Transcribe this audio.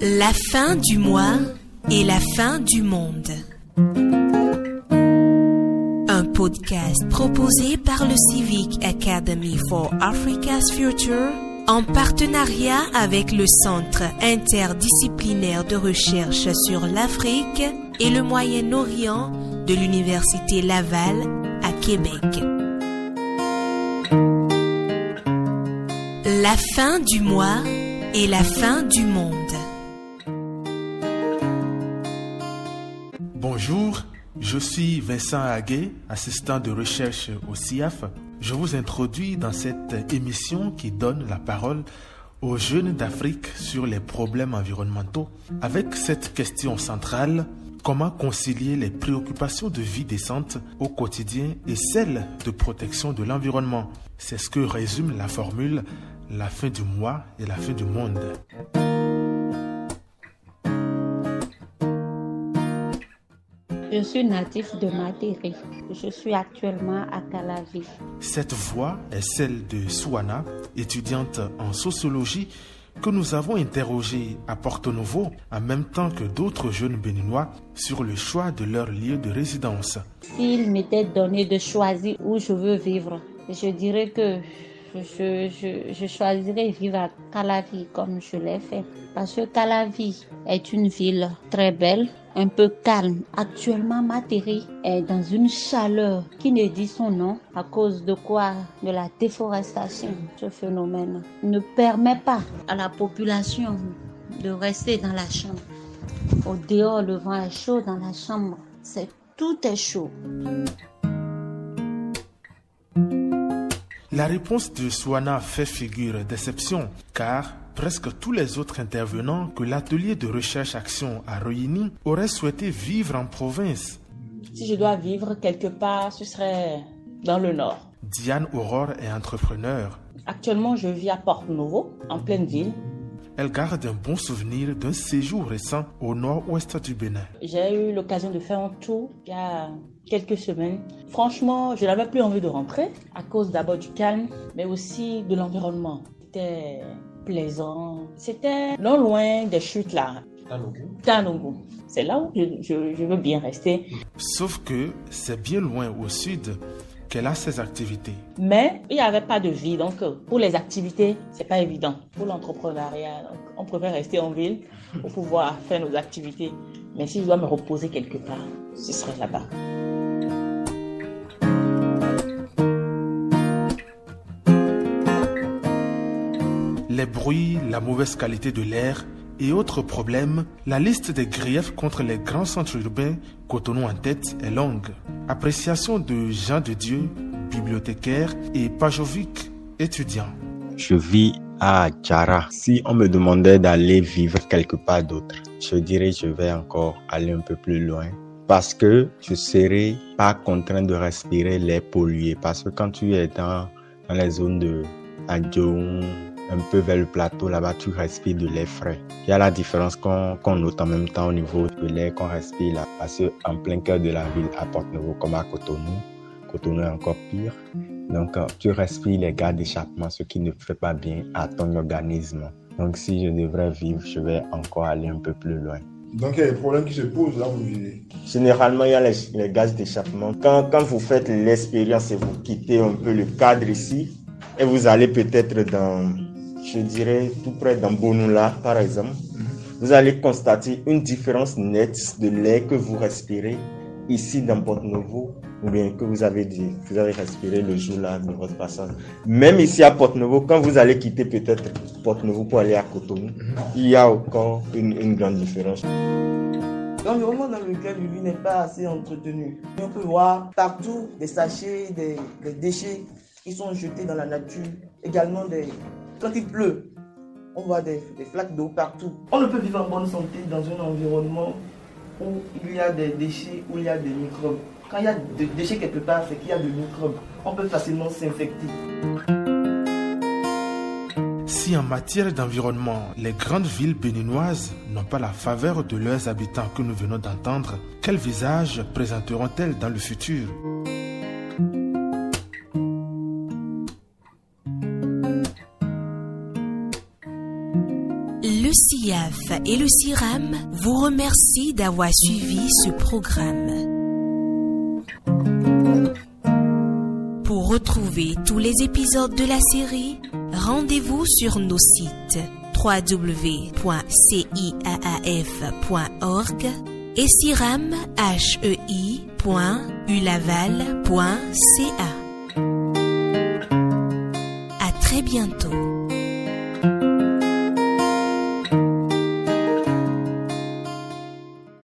La fin du mois et la fin du monde. Un podcast proposé par le Civic Academy for Africa's Future en partenariat avec le Centre interdisciplinaire de recherche sur l'Afrique et le Moyen-Orient de l'Université Laval à Québec. La fin du mois et la fin du monde. Bonjour, je suis Vincent Haguet, assistant de recherche au CIAF. Je vous introduis dans cette émission qui donne la parole aux jeunes d'Afrique sur les problèmes environnementaux, avec cette question centrale, comment concilier les préoccupations de vie décente au quotidien et celles de protection de l'environnement? C'est ce que résume la formule la fin du mois et la fin du monde. Je suis natif de Matéré. Je suis actuellement à Calavi. Cette voix est celle de Souana, étudiante en sociologie que nous avons interrogée à Porto Novo en même temps que d'autres jeunes béninois sur le choix de leur lieu de résidence. S'il m'était donné de choisir où je veux vivre, je dirais que je, choisirais vivre à Calavi comme je l'ai fait. Parce que Calavi est une ville très belle, un peu calme. Actuellement, Matéré est dans une chaleur qui ne dit son nom à cause de quoi? De la déforestation. Ce phénomène ne permet pas à la population de rester dans la chambre. Au dehors, le vent est chaud dans la chambre. C'est tout est chaud. La réponse de Swana fait figure d'exception, car presque tous les autres intervenants que l'atelier de recherche-action a réunis auraient souhaité vivre en province. Si je dois vivre quelque part, ce serait dans le nord. Diane Aurore est entrepreneur. Actuellement, je vis à Porto Novo, en pleine ville. Elle garde un bon souvenir d'un séjour récent au nord-ouest du Bénin. J'ai eu l'occasion de faire un tour il y a quelques semaines. Franchement, je n'avais plus envie de rentrer à cause d'abord du calme, mais aussi de l'environnement. C'était plaisant. C'était non loin des chutes là. Tanougou. C'est là où je, je, je veux bien rester. Sauf que c'est bien loin au sud qu'elle a ses activités. Mais il n'y avait pas de vie, donc pour les activités, c'est pas évident. Pour l'entrepreneuriat, on préfère rester en ville pour pouvoir faire nos activités. Mais si je dois me reposer quelque part, ce serait là-bas. Les bruits, la mauvaise qualité de l'air et autres problèmes, la liste des griefs contre les grands centres urbains, Cotonou en tête, est longue. Appréciation de Jean de Dieu, bibliothécaire, et Pajovic, étudiant. Je vis à Djara. Si on me demandait d'aller vivre quelque part d'autre, je dirais je vais encore aller un peu plus loin parce que je serai pas contraint de respirer l'air pollué. Parce que quand tu es dans, dans les zones de Adjoum, un peu vers le plateau, là-bas, tu respires de l'air frais. Il y a la différence qu'on qu'on note en même temps au niveau de l'air qu'on respire là. Parce qu'en plein cœur de la ville, à Porte-Nouveau, comme à Cotonou, Cotonou est encore pire. Donc, euh, tu respires les gaz d'échappement, ce qui ne fait pas bien à ton organisme. Donc, si je devrais vivre, je vais encore aller un peu plus loin. Donc, il y a des problèmes qui se posent là où vous vivez. Généralement, il y a les, les gaz d'échappement. Quand, quand vous faites l'expérience et vous quittez un peu le cadre ici, et vous allez peut-être dans, je dirais, tout près d'Ambonoula, par exemple, vous allez constater une différence nette de l'air que vous respirez ici dans Porto Novo ou bien que vous avez dit, vous avez respiré le jour-là de votre passage. Même ici à Porto Novo, quand vous allez quitter peut-être Porto Novo pour aller à Cotonou, il y a encore une, grande différence. L'environnement dans lequel vis n'est pas assez entretenu. On peut voir partout des sachets, des déchets qui sont jetés dans la nature. Également, des... quand il pleut, on voit des, des flaques d'eau partout. On ne peut vivre en bonne santé dans un environnement où il y a des déchets, où il y a des microbes. Quand il y a des déchets quelque part, c'est qu'il y a des microbes. On peut facilement s'infecter. Si en matière d'environnement, les grandes villes béninoises n'ont pas la faveur de leurs habitants que nous venons d'entendre, quel visage présenteront-elles dans le futur? Le CIAF et le CIRAM vous remercient d'avoir suivi ce programme. Pour retrouver tous les épisodes de la série, rendez-vous sur nos sites www.ciaaf.org et ciram.ulaval.ca. À très bientôt.